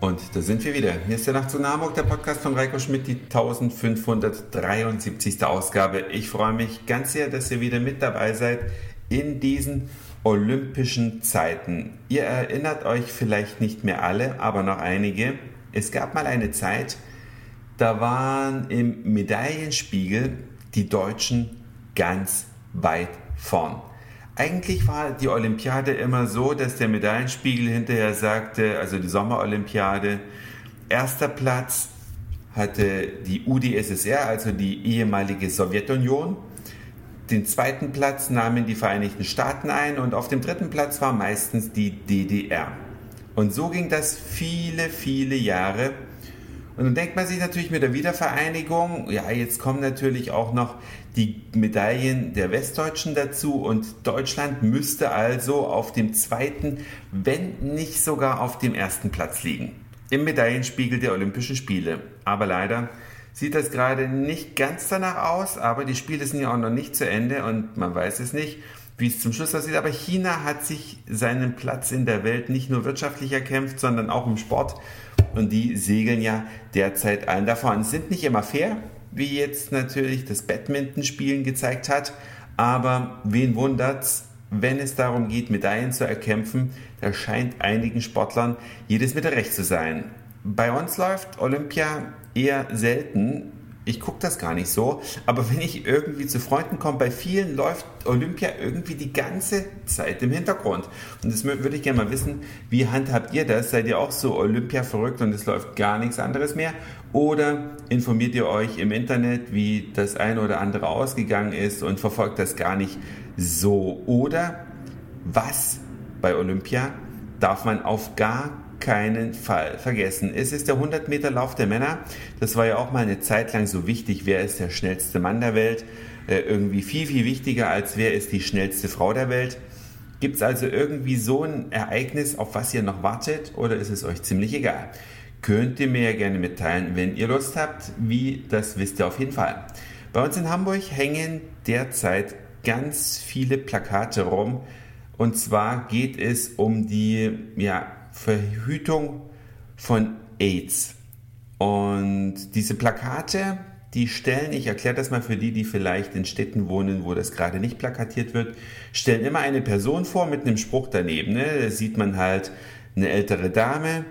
Und da sind wir wieder. Hier ist der Nacht zu Hamburg, der Podcast von Reiko Schmidt, die 1573. Ausgabe. Ich freue mich ganz sehr, dass ihr wieder mit dabei seid in diesen olympischen Zeiten. Ihr erinnert euch vielleicht nicht mehr alle, aber noch einige. Es gab mal eine Zeit, da waren im Medaillenspiegel die Deutschen ganz weit vorn. Eigentlich war die Olympiade immer so, dass der Medaillenspiegel hinterher sagte, also die Sommerolympiade, erster Platz hatte die UdSSR, also die ehemalige Sowjetunion. Den zweiten Platz nahmen die Vereinigten Staaten ein und auf dem dritten Platz war meistens die DDR. Und so ging das viele, viele Jahre. Und dann denkt man sich natürlich mit der Wiedervereinigung, ja, jetzt kommen natürlich auch noch die Medaillen der Westdeutschen dazu und Deutschland müsste also auf dem zweiten, wenn nicht sogar auf dem ersten Platz liegen. Im Medaillenspiegel der Olympischen Spiele. Aber leider sieht das gerade nicht ganz danach aus, aber die Spiele sind ja auch noch nicht zu Ende und man weiß es nicht, wie es zum Schluss aussieht. Aber China hat sich seinen Platz in der Welt nicht nur wirtschaftlich erkämpft, sondern auch im Sport und die segeln ja derzeit allen davon. Sind nicht immer fair, wie jetzt natürlich das Badminton-Spielen gezeigt hat, aber wen wundert's, wenn es darum geht, Medaillen zu erkämpfen, da scheint einigen Sportlern jedes Mittel recht zu sein. Bei uns läuft Olympia eher selten, ich gucke das gar nicht so, aber wenn ich irgendwie zu Freunden komme, bei vielen läuft Olympia irgendwie die ganze Zeit im Hintergrund. Und das würde ich gerne mal wissen, wie handhabt ihr das? Seid ihr auch so Olympia verrückt und es läuft gar nichts anderes mehr? Oder informiert ihr euch im Internet, wie das eine oder andere ausgegangen ist und verfolgt das gar nicht so? Oder was bei Olympia darf man auf gar keinen Fall vergessen. Es ist der 100 Meter Lauf der Männer. Das war ja auch mal eine Zeit lang so wichtig. Wer ist der schnellste Mann der Welt? Äh, irgendwie viel, viel wichtiger als wer ist die schnellste Frau der Welt. Gibt es also irgendwie so ein Ereignis, auf was ihr noch wartet oder ist es euch ziemlich egal? Könnt ihr mir ja gerne mitteilen, wenn ihr Lust habt. Wie, das wisst ihr auf jeden Fall. Bei uns in Hamburg hängen derzeit ganz viele Plakate rum. Und zwar geht es um die ja, Verhütung von AIDS. Und diese Plakate, die stellen, ich erkläre das mal für die, die vielleicht in Städten wohnen, wo das gerade nicht plakatiert wird, stellen immer eine Person vor mit einem Spruch daneben. Ne? Da sieht man halt eine ältere Dame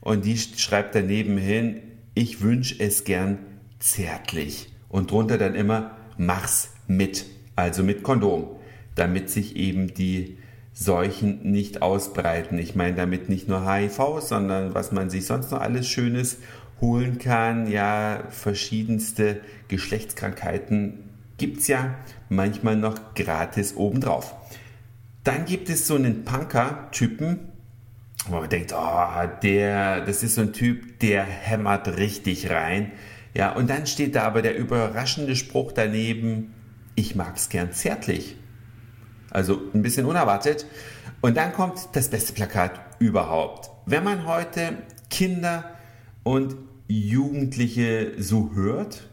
und die schreibt daneben hin, ich wünsche es gern zärtlich. Und drunter dann immer, mach's mit, also mit Kondom, damit sich eben die Seuchen nicht ausbreiten. Ich meine damit nicht nur HIV, sondern was man sich sonst noch alles Schönes holen kann. Ja, verschiedenste Geschlechtskrankheiten gibt es ja manchmal noch gratis obendrauf. Dann gibt es so einen Punker-Typen, wo man denkt, oh, der, das ist so ein Typ, der hämmert richtig rein. Ja, und dann steht da aber der überraschende Spruch daneben, ich mag's gern zärtlich. Also ein bisschen unerwartet. Und dann kommt das beste Plakat überhaupt. Wenn man heute Kinder und Jugendliche so hört,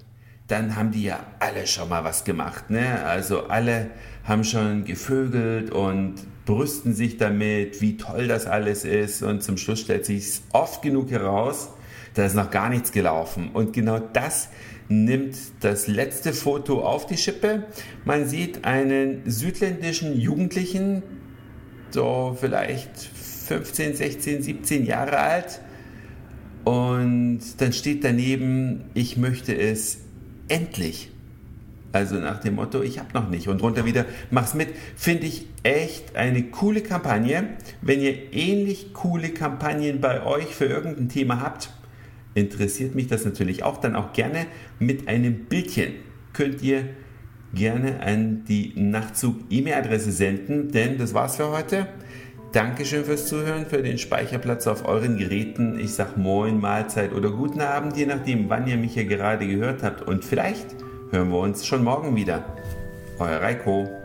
dann haben die ja alle schon mal was gemacht. Ne? Also alle haben schon gevögelt und brüsten sich damit, wie toll das alles ist. Und zum Schluss stellt sich oft genug heraus, da ist noch gar nichts gelaufen. Und genau das nimmt das letzte Foto auf die Schippe. Man sieht einen südländischen Jugendlichen, so vielleicht 15, 16, 17 Jahre alt. Und dann steht daneben, ich möchte es endlich. Also nach dem Motto, ich habe noch nicht. Und drunter wieder, mach's mit. Finde ich echt eine coole Kampagne. Wenn ihr ähnlich coole Kampagnen bei euch für irgendein Thema habt, interessiert mich das natürlich auch. Dann auch gerne mit einem Bildchen könnt ihr gerne an die Nachtzug-E-Mail-Adresse senden, denn das war's für heute. Dankeschön fürs Zuhören, für den Speicherplatz auf euren Geräten. Ich sag Moin, Mahlzeit oder guten Abend, je nachdem, wann ihr mich hier gerade gehört habt. Und vielleicht hören wir uns schon morgen wieder. Euer Reiko.